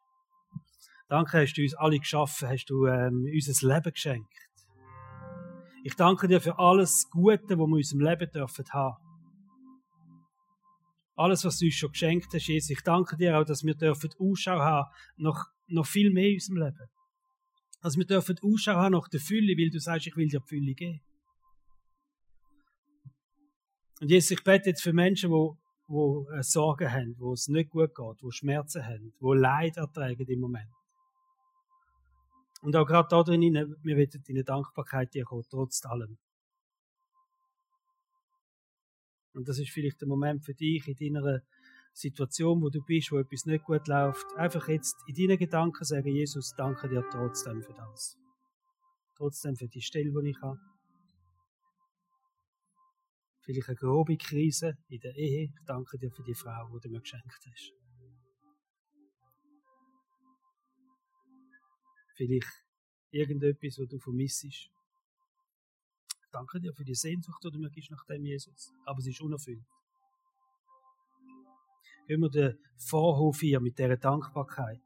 Danke, hast du uns alle geschaffen, hast du ähm, unser Leben geschenkt. Ich danke dir für alles Gute, was wir in unserem Leben dürfen haben. Alles, was du uns schon geschenkt hast, Jesus. Ich danke dir auch, dass wir dürfen Ausschau haben nach noch viel mehr in unserem Leben. Dass wir dürfen Ausschau haben nach der Fülle, weil du sagst, ich will dir die Fülle geben. Und Jesus, ich bete jetzt für Menschen, die, die äh, Sorgen haben, wo es nicht gut geht, die Schmerzen haben, die Leid ertragen im Moment. Und auch gerade da drin, wir wollen deine Dankbarkeit dir kommen, trotz allem. Und das ist vielleicht der Moment für dich in deiner Situation, wo du bist, wo etwas nicht gut läuft. Einfach jetzt in deinen Gedanken sagen, Jesus, danke dir trotzdem für das. Trotzdem für die Stelle, die ich habe. Vielleicht eine grobe Krise in der Ehe. Ich danke dir für die Frau, die du mir geschenkt hast. Vielleicht irgendetwas, was du vermisst. Danke dir für die Sehnsucht, die du mir gibst nach dem Jesus. Aber sie ist unerfüllt. Gehen wir den Vorhof hier mit dieser Dankbarkeit.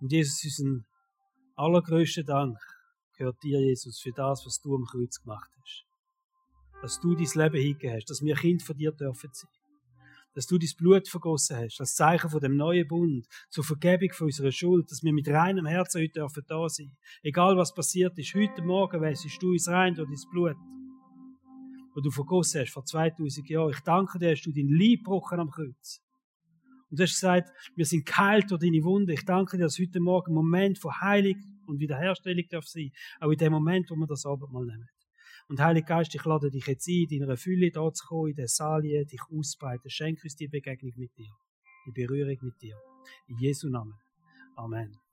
Und Jesus, unseren allergrößten Dank gehört dir, Jesus, für das, was du am Kreuz gemacht hast. Dass du dein Leben hingegeben hast, dass wir Kind von dir dürfen sein dass du dein Blut vergossen hast, als Zeichen von dem neuen Bund, zur Vergebung von unserer Schuld, dass wir mit reinem Herzen heute dürfen da sein. Egal was passiert ist, heute Morgen wässest du uns rein durch dein Blut. wo du vergossen hast vor 2000 Jahren. Ich danke dir, hast du dein Leib gebrochen am Kreuz. Und du hast gesagt, wir sind geheilt durch deine Wunde. Ich danke dir, dass heute Morgen ein Moment von Heilung und Wiederherstellung darf sein. Auch in dem Moment, wo wir das Abendmahl nehmen. Und Heilige Geist, ich lade dich jetzt ein, in deiner Fülle da zu kommen, in der Salie, dich ausbreiten. Schenk uns die Begegnung mit dir. Die Berührung mit dir. In Jesu Namen. Amen.